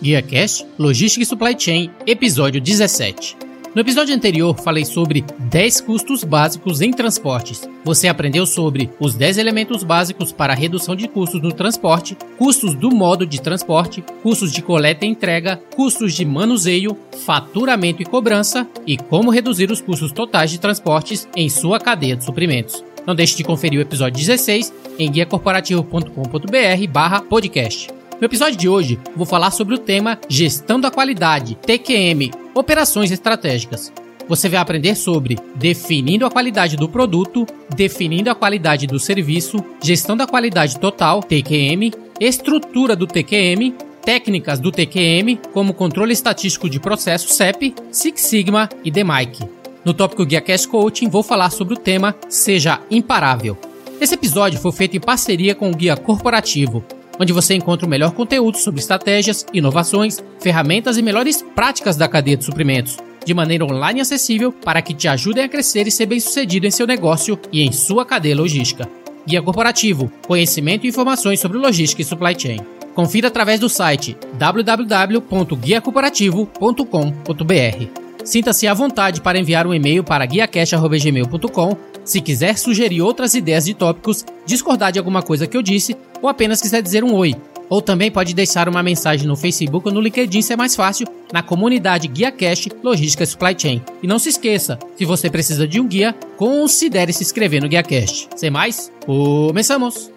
Guia Cash, Logística e Supply Chain, episódio 17. No episódio anterior, falei sobre 10 custos básicos em transportes. Você aprendeu sobre os 10 elementos básicos para a redução de custos no transporte, custos do modo de transporte, custos de coleta e entrega, custos de manuseio, faturamento e cobrança e como reduzir os custos totais de transportes em sua cadeia de suprimentos. Não deixe de conferir o episódio 16 em guiacorporativo.com.br/podcast. No episódio de hoje, vou falar sobre o tema Gestão da Qualidade, TQM, Operações Estratégicas. Você vai aprender sobre definindo a qualidade do produto, definindo a qualidade do serviço, gestão da qualidade total, TQM, estrutura do TQM, técnicas do TQM, como controle estatístico de processo CEP, Six Sigma e DMAIC. No tópico Guia Cash Coaching, vou falar sobre o tema Seja Imparável. Esse episódio foi feito em parceria com o Guia Corporativo, onde você encontra o melhor conteúdo sobre estratégias, inovações, ferramentas e melhores práticas da cadeia de suprimentos, de maneira online acessível para que te ajudem a crescer e ser bem-sucedido em seu negócio e em sua cadeia logística. Guia Corporativo, conhecimento e informações sobre logística e supply chain. Confira através do site www.guiacorporativo.com.br. Sinta-se à vontade para enviar um e-mail para guiacast.gmail.com se quiser sugerir outras ideias de tópicos, discordar de alguma coisa que eu disse ou apenas quiser dizer um oi. Ou também pode deixar uma mensagem no Facebook ou no LinkedIn se é mais fácil, na comunidade Guia Cash Logística Supply Chain. E não se esqueça, se você precisa de um guia, considere se inscrever no Guia Cash. Sem mais, começamos!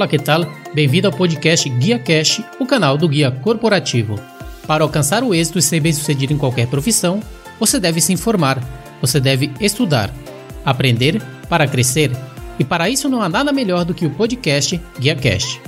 Olá, que tal? Bem-vindo ao podcast Guia Cash, o canal do Guia Corporativo. Para alcançar o êxito e ser bem-sucedido em qualquer profissão, você deve se informar, você deve estudar, aprender para crescer, e para isso não há nada melhor do que o podcast Guia Cash.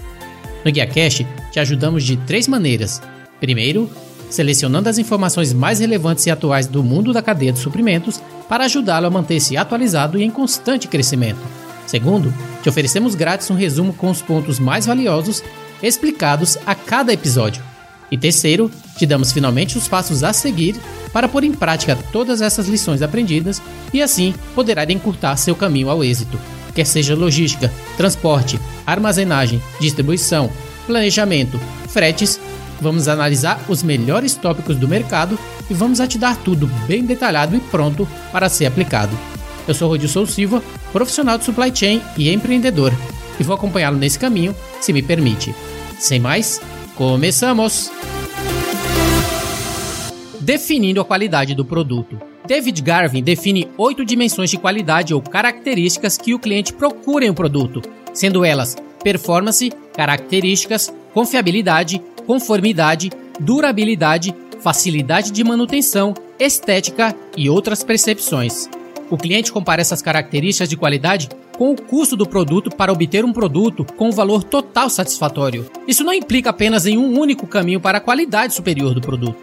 No Guia Cash, te ajudamos de três maneiras. Primeiro, selecionando as informações mais relevantes e atuais do mundo da cadeia de suprimentos para ajudá-lo a manter-se atualizado e em constante crescimento. Segundo, te oferecemos grátis um resumo com os pontos mais valiosos explicados a cada episódio. E terceiro, te damos finalmente os passos a seguir para pôr em prática todas essas lições aprendidas e assim poderá encurtar seu caminho ao êxito, quer seja logística, transporte, armazenagem, distribuição, planejamento, fretes. Vamos analisar os melhores tópicos do mercado e vamos a te dar tudo bem detalhado e pronto para ser aplicado. Eu sou Rodilson Silva, profissional de supply chain e empreendedor, e vou acompanhá-lo nesse caminho, se me permite. Sem mais, começamos! Definindo a qualidade do produto. David Garvin define oito dimensões de qualidade ou características que o cliente procura em um produto, sendo elas performance, características, confiabilidade, conformidade, durabilidade, facilidade de manutenção, estética e outras percepções. O cliente compara essas características de qualidade com o custo do produto para obter um produto com um valor total satisfatório. Isso não implica apenas em um único caminho para a qualidade superior do produto.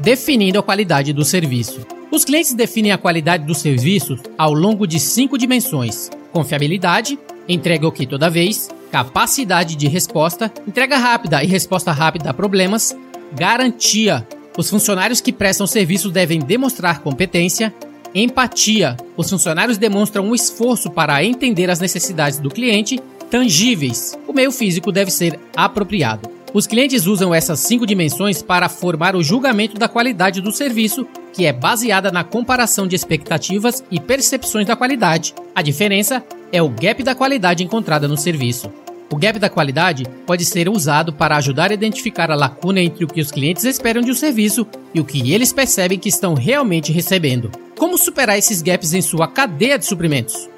Definindo a qualidade do serviço. Os clientes definem a qualidade dos serviços ao longo de cinco dimensões: confiabilidade, entrega o que toda vez, capacidade de resposta, entrega rápida e resposta rápida a problemas, garantia. Os funcionários que prestam serviço devem demonstrar competência, Empatia. Os funcionários demonstram um esforço para entender as necessidades do cliente tangíveis. O meio físico deve ser apropriado. Os clientes usam essas cinco dimensões para formar o julgamento da qualidade do serviço, que é baseada na comparação de expectativas e percepções da qualidade. A diferença é o gap da qualidade encontrada no serviço. O gap da qualidade pode ser usado para ajudar a identificar a lacuna entre o que os clientes esperam de um serviço e o que eles percebem que estão realmente recebendo. Como superar esses gaps em sua cadeia de suprimentos?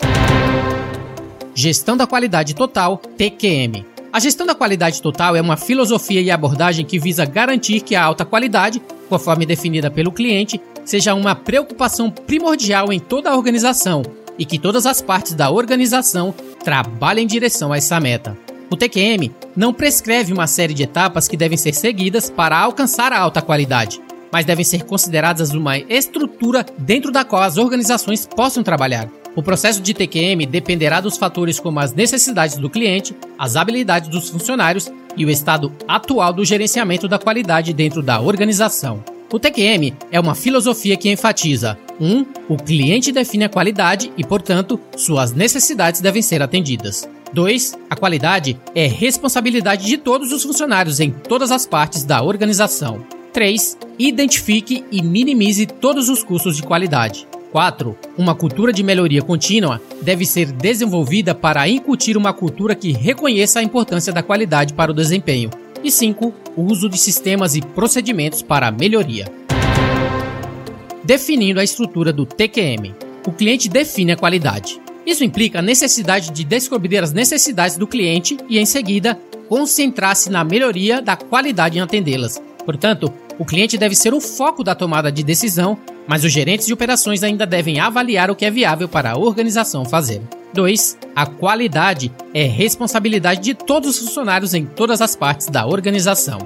Gestão da qualidade total, TQM. A gestão da qualidade total é uma filosofia e abordagem que visa garantir que a alta qualidade, conforme definida pelo cliente, seja uma preocupação primordial em toda a organização e que todas as partes da organização trabalhem em direção a essa meta. O TQM não prescreve uma série de etapas que devem ser seguidas para alcançar a alta qualidade, mas devem ser consideradas uma estrutura dentro da qual as organizações possam trabalhar. O processo de TQM dependerá dos fatores como as necessidades do cliente, as habilidades dos funcionários e o estado atual do gerenciamento da qualidade dentro da organização. O TQM é uma filosofia que enfatiza 1. Um, o cliente define a qualidade e, portanto, suas necessidades devem ser atendidas. 2. A qualidade é responsabilidade de todos os funcionários em todas as partes da organização. 3. Identifique e minimize todos os custos de qualidade. 4. Uma cultura de melhoria contínua deve ser desenvolvida para incutir uma cultura que reconheça a importância da qualidade para o desempenho. E 5. O uso de sistemas e procedimentos para a melhoria. Definindo a estrutura do TQM. O cliente define a qualidade. Isso implica a necessidade de descobrir as necessidades do cliente e, em seguida, concentrar-se na melhoria da qualidade em atendê-las. Portanto, o cliente deve ser o foco da tomada de decisão, mas os gerentes de operações ainda devem avaliar o que é viável para a organização fazer. 2. A qualidade é responsabilidade de todos os funcionários em todas as partes da organização.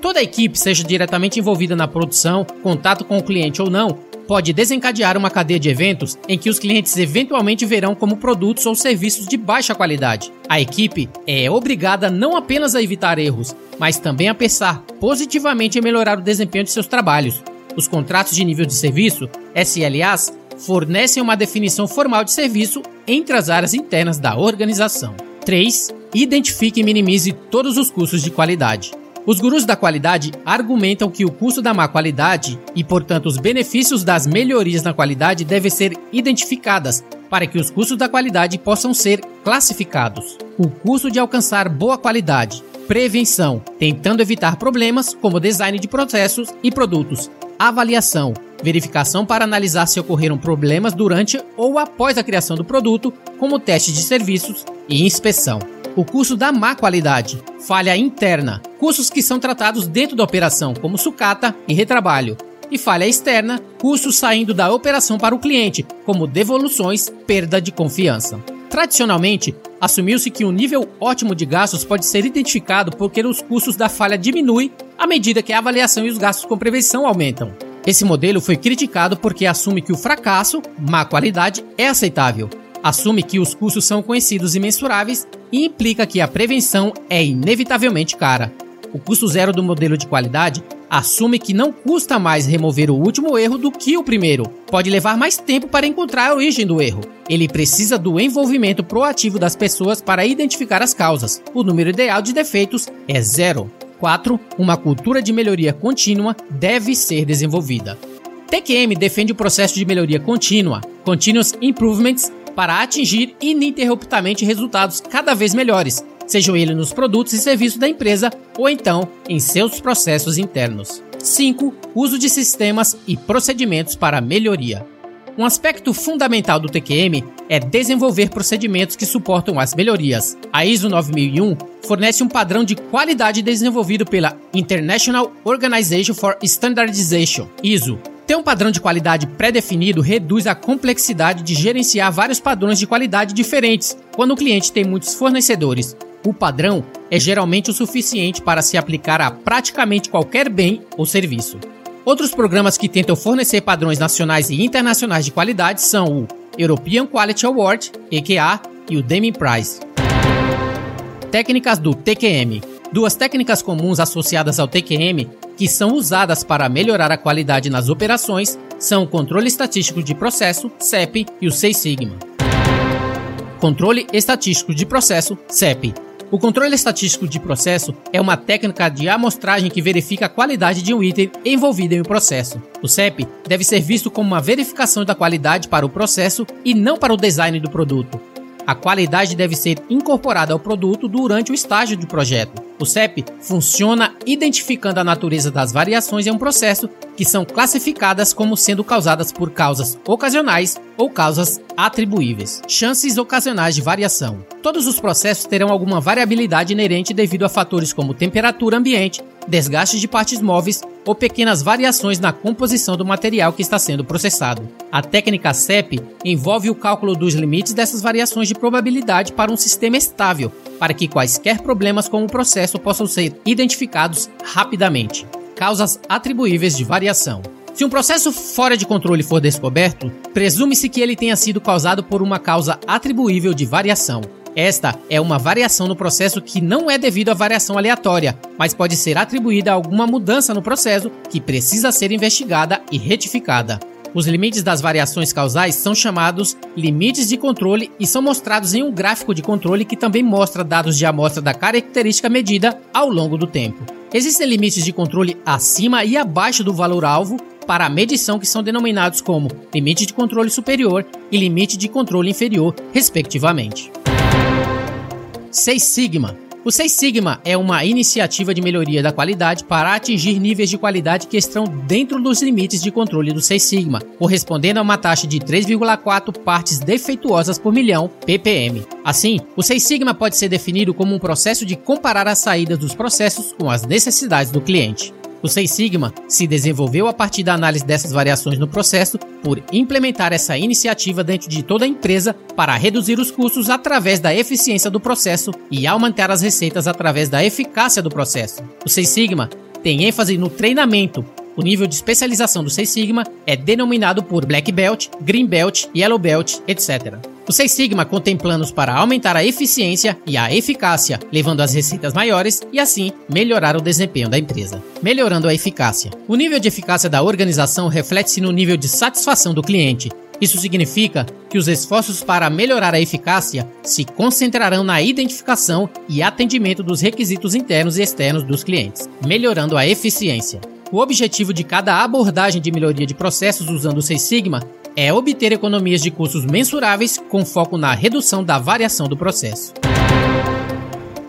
Toda a equipe, seja diretamente envolvida na produção, contato com o cliente ou não, pode desencadear uma cadeia de eventos em que os clientes eventualmente verão como produtos ou serviços de baixa qualidade. A equipe é obrigada não apenas a evitar erros, mas também a pensar positivamente em melhorar o desempenho de seus trabalhos. Os contratos de nível de serviço, SLAs, fornecem uma definição formal de serviço entre as áreas internas da organização. 3. Identifique e minimize todos os custos de qualidade. Os gurus da qualidade argumentam que o custo da má qualidade e, portanto, os benefícios das melhorias na qualidade devem ser identificadas para que os custos da qualidade possam ser classificados. O custo de alcançar boa qualidade, prevenção, tentando evitar problemas como design de processos e produtos, avaliação, verificação para analisar se ocorreram problemas durante ou após a criação do produto, como teste de serviços e inspeção o custo da má qualidade, falha interna, custos que são tratados dentro da operação, como sucata e retrabalho, e falha externa, custos saindo da operação para o cliente, como devoluções, perda de confiança. Tradicionalmente, assumiu-se que um nível ótimo de gastos pode ser identificado porque os custos da falha diminuem à medida que a avaliação e os gastos com prevenção aumentam. Esse modelo foi criticado porque assume que o fracasso, má qualidade, é aceitável, assume que os custos são conhecidos e mensuráveis e implica que a prevenção é inevitavelmente cara. O custo zero do modelo de qualidade assume que não custa mais remover o último erro do que o primeiro. Pode levar mais tempo para encontrar a origem do erro. Ele precisa do envolvimento proativo das pessoas para identificar as causas. O número ideal de defeitos é zero. 4. Uma cultura de melhoria contínua deve ser desenvolvida. TQM defende o processo de melhoria contínua, Continuous Improvements, para atingir ininterruptamente resultados cada vez melhores, sejam eles nos produtos e serviços da empresa ou então em seus processos internos. 5. Uso de sistemas e procedimentos para melhoria. Um aspecto fundamental do TQM é desenvolver procedimentos que suportam as melhorias. A ISO 9001 fornece um padrão de qualidade desenvolvido pela International Organization for Standardization, ISO, ter um padrão de qualidade pré-definido reduz a complexidade de gerenciar vários padrões de qualidade diferentes quando o cliente tem muitos fornecedores. O padrão é geralmente o suficiente para se aplicar a praticamente qualquer bem ou serviço. Outros programas que tentam fornecer padrões nacionais e internacionais de qualidade são o European Quality Award, EQA, e o Deming Prize. Técnicas do TQM. Duas técnicas comuns associadas ao TQM que são usadas para melhorar a qualidade nas operações são o controle estatístico de processo, CEP, e o Seis Sigma. Controle estatístico de processo, CEP. O controle estatístico de processo é uma técnica de amostragem que verifica a qualidade de um item envolvido em um processo. O CEP deve ser visto como uma verificação da qualidade para o processo e não para o design do produto. A qualidade deve ser incorporada ao produto durante o estágio de projeto. O CEP funciona identificando a natureza das variações em um processo que são classificadas como sendo causadas por causas ocasionais ou causas atribuíveis. Chances ocasionais de variação. Todos os processos terão alguma variabilidade inerente devido a fatores como temperatura ambiente, desgaste de partes móveis ou pequenas variações na composição do material que está sendo processado. A técnica CEP envolve o cálculo dos limites dessas variações de probabilidade para um sistema estável, para que quaisquer problemas com o processo possam ser identificados rapidamente. Causas atribuíveis de variação. Se um processo fora de controle for descoberto, presume-se que ele tenha sido causado por uma causa atribuível de variação. Esta é uma variação no processo que não é devido à variação aleatória, mas pode ser atribuída a alguma mudança no processo que precisa ser investigada e retificada. Os limites das variações causais são chamados limites de controle e são mostrados em um gráfico de controle que também mostra dados de amostra da característica medida ao longo do tempo. Existem limites de controle acima e abaixo do valor alvo para a medição que são denominados como limite de controle superior e limite de controle inferior, respectivamente. 6 Sigma o 6 Sigma é uma iniciativa de melhoria da qualidade para atingir níveis de qualidade que estão dentro dos limites de controle do 6 Sigma, correspondendo a uma taxa de 3,4 partes defeituosas por milhão ppm. Assim, o 6 Sigma pode ser definido como um processo de comparar as saídas dos processos com as necessidades do cliente. O Seis Sigma se desenvolveu a partir da análise dessas variações no processo por implementar essa iniciativa dentro de toda a empresa para reduzir os custos através da eficiência do processo e aumentar as receitas através da eficácia do processo. O Seis Sigma tem ênfase no treinamento. O nível de especialização do Seis Sigma é denominado por Black Belt, Green Belt, Yellow Belt, etc. O Seis Sigma contém planos para aumentar a eficiência e a eficácia, levando às receitas maiores e assim melhorar o desempenho da empresa. Melhorando a eficácia. O nível de eficácia da organização reflete-se no nível de satisfação do cliente. Isso significa que os esforços para melhorar a eficácia se concentrarão na identificação e atendimento dos requisitos internos e externos dos clientes, melhorando a eficiência. O objetivo de cada abordagem de melhoria de processos usando o Seis Sigma é obter economias de custos mensuráveis com foco na redução da variação do processo.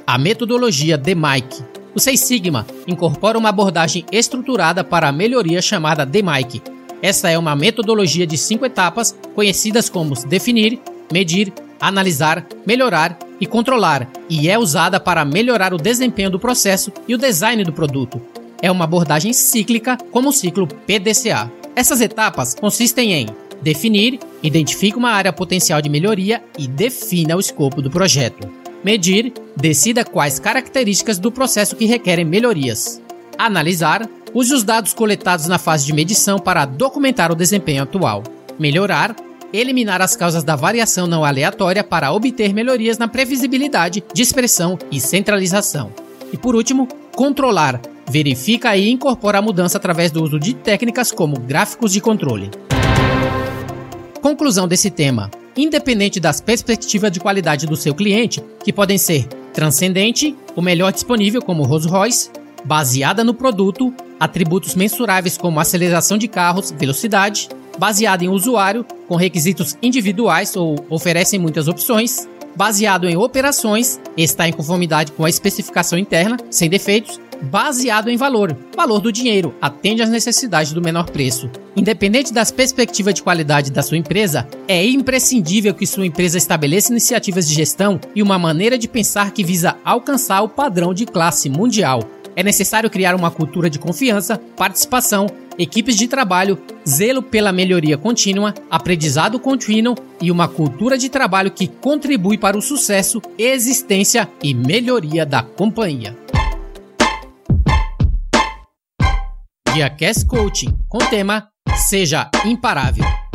A metodologia DMAIC. O Seis Sigma incorpora uma abordagem estruturada para a melhoria chamada DMAIC. Essa é uma metodologia de cinco etapas conhecidas como definir, medir, analisar, melhorar e controlar, e é usada para melhorar o desempenho do processo e o design do produto. É uma abordagem cíclica como o ciclo PDCA. Essas etapas consistem em Definir, identifique uma área potencial de melhoria e defina o escopo do projeto. Medir, decida quais características do processo que requerem melhorias. Analisar, use os dados coletados na fase de medição para documentar o desempenho atual. Melhorar, eliminar as causas da variação não aleatória para obter melhorias na previsibilidade, dispersão e centralização. E por último, controlar, verifica e incorpora a mudança através do uso de técnicas como gráficos de controle. Conclusão desse tema: independente das perspectivas de qualidade do seu cliente, que podem ser transcendente, o melhor disponível como Rolls Royce, baseada no produto, atributos mensuráveis como aceleração de carros, velocidade, baseada em usuário, com requisitos individuais ou oferecem muitas opções, baseado em operações, está em conformidade com a especificação interna, sem defeitos, baseado em valor, valor do dinheiro, atende às necessidades do menor preço. Independente das perspectivas de qualidade da sua empresa, é imprescindível que sua empresa estabeleça iniciativas de gestão e uma maneira de pensar que visa alcançar o padrão de classe mundial. É necessário criar uma cultura de confiança, participação, equipes de trabalho, zelo pela melhoria contínua, aprendizado contínuo e uma cultura de trabalho que contribui para o sucesso, existência e melhoria da companhia. Dia Cast Coaching com tema Seja Imparável.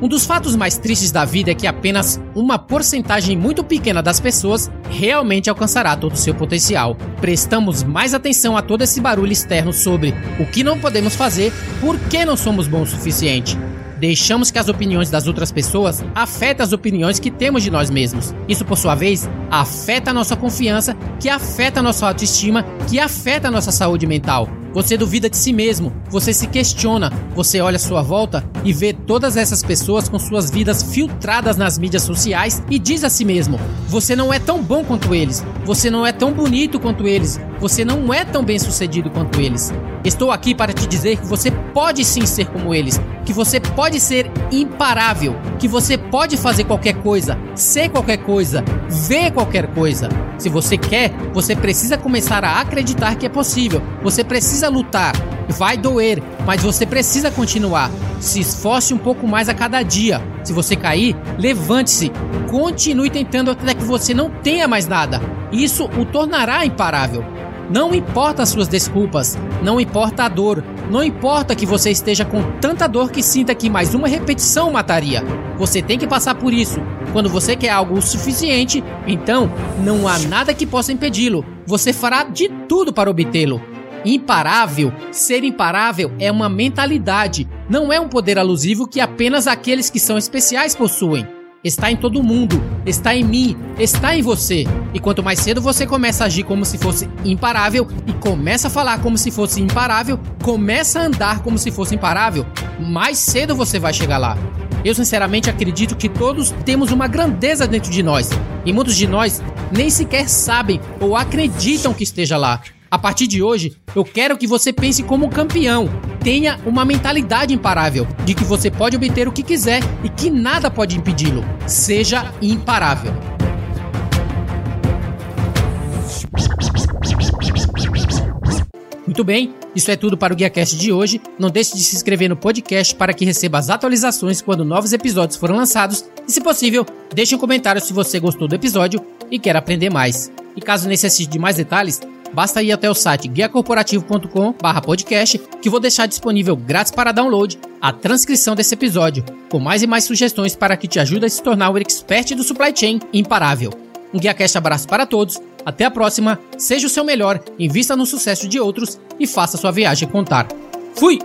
Um dos fatos mais tristes da vida é que apenas uma porcentagem muito pequena das pessoas realmente alcançará todo o seu potencial. Prestamos mais atenção a todo esse barulho externo sobre o que não podemos fazer, por que não somos bons o suficiente. Deixamos que as opiniões das outras pessoas afetem as opiniões que temos de nós mesmos. Isso, por sua vez, afeta a nossa confiança, que afeta a nossa autoestima, que afeta a nossa saúde mental. Você duvida de si mesmo, você se questiona, você olha à sua volta e vê todas essas pessoas com suas vidas filtradas nas mídias sociais e diz a si mesmo: você não é tão bom quanto eles, você não é tão bonito quanto eles, você não é tão bem sucedido quanto eles. Estou aqui para te dizer que você pode sim ser como eles, que você pode ser imparável, que você pode fazer qualquer coisa, ser qualquer coisa, ver qualquer coisa. Se você quer, você precisa começar a acreditar que é possível. Você precisa lutar. Vai doer, mas você precisa continuar. Se esforce um pouco mais a cada dia. Se você cair, levante-se. Continue tentando até que você não tenha mais nada. Isso o tornará imparável. Não importa as suas desculpas, não importa a dor, não importa que você esteja com tanta dor que sinta que mais uma repetição mataria. Você tem que passar por isso. Quando você quer algo o suficiente, então não há nada que possa impedi-lo. Você fará de tudo para obtê-lo. Imparável, ser imparável é uma mentalidade, não é um poder alusivo que apenas aqueles que são especiais possuem está em todo mundo, está em mim, está em você. E quanto mais cedo você começa a agir como se fosse imparável e começa a falar como se fosse imparável, começa a andar como se fosse imparável, mais cedo você vai chegar lá. Eu sinceramente acredito que todos temos uma grandeza dentro de nós, e muitos de nós nem sequer sabem ou acreditam que esteja lá. A partir de hoje, eu quero que você pense como campeão. Tenha uma mentalidade imparável, de que você pode obter o que quiser e que nada pode impedi-lo. Seja imparável. Muito bem, isso é tudo para o GuiaCast de hoje. Não deixe de se inscrever no podcast para que receba as atualizações quando novos episódios forem lançados. E se possível, deixe um comentário se você gostou do episódio e quer aprender mais. E caso necessite de mais detalhes, Basta ir até o site guiacorporativo.com/podcast que vou deixar disponível grátis para download a transcrição desse episódio, com mais e mais sugestões para que te ajude a se tornar o expert do supply chain imparável. Um GuiaCast abraço para todos, até a próxima, seja o seu melhor, invista no sucesso de outros e faça sua viagem contar. Fui!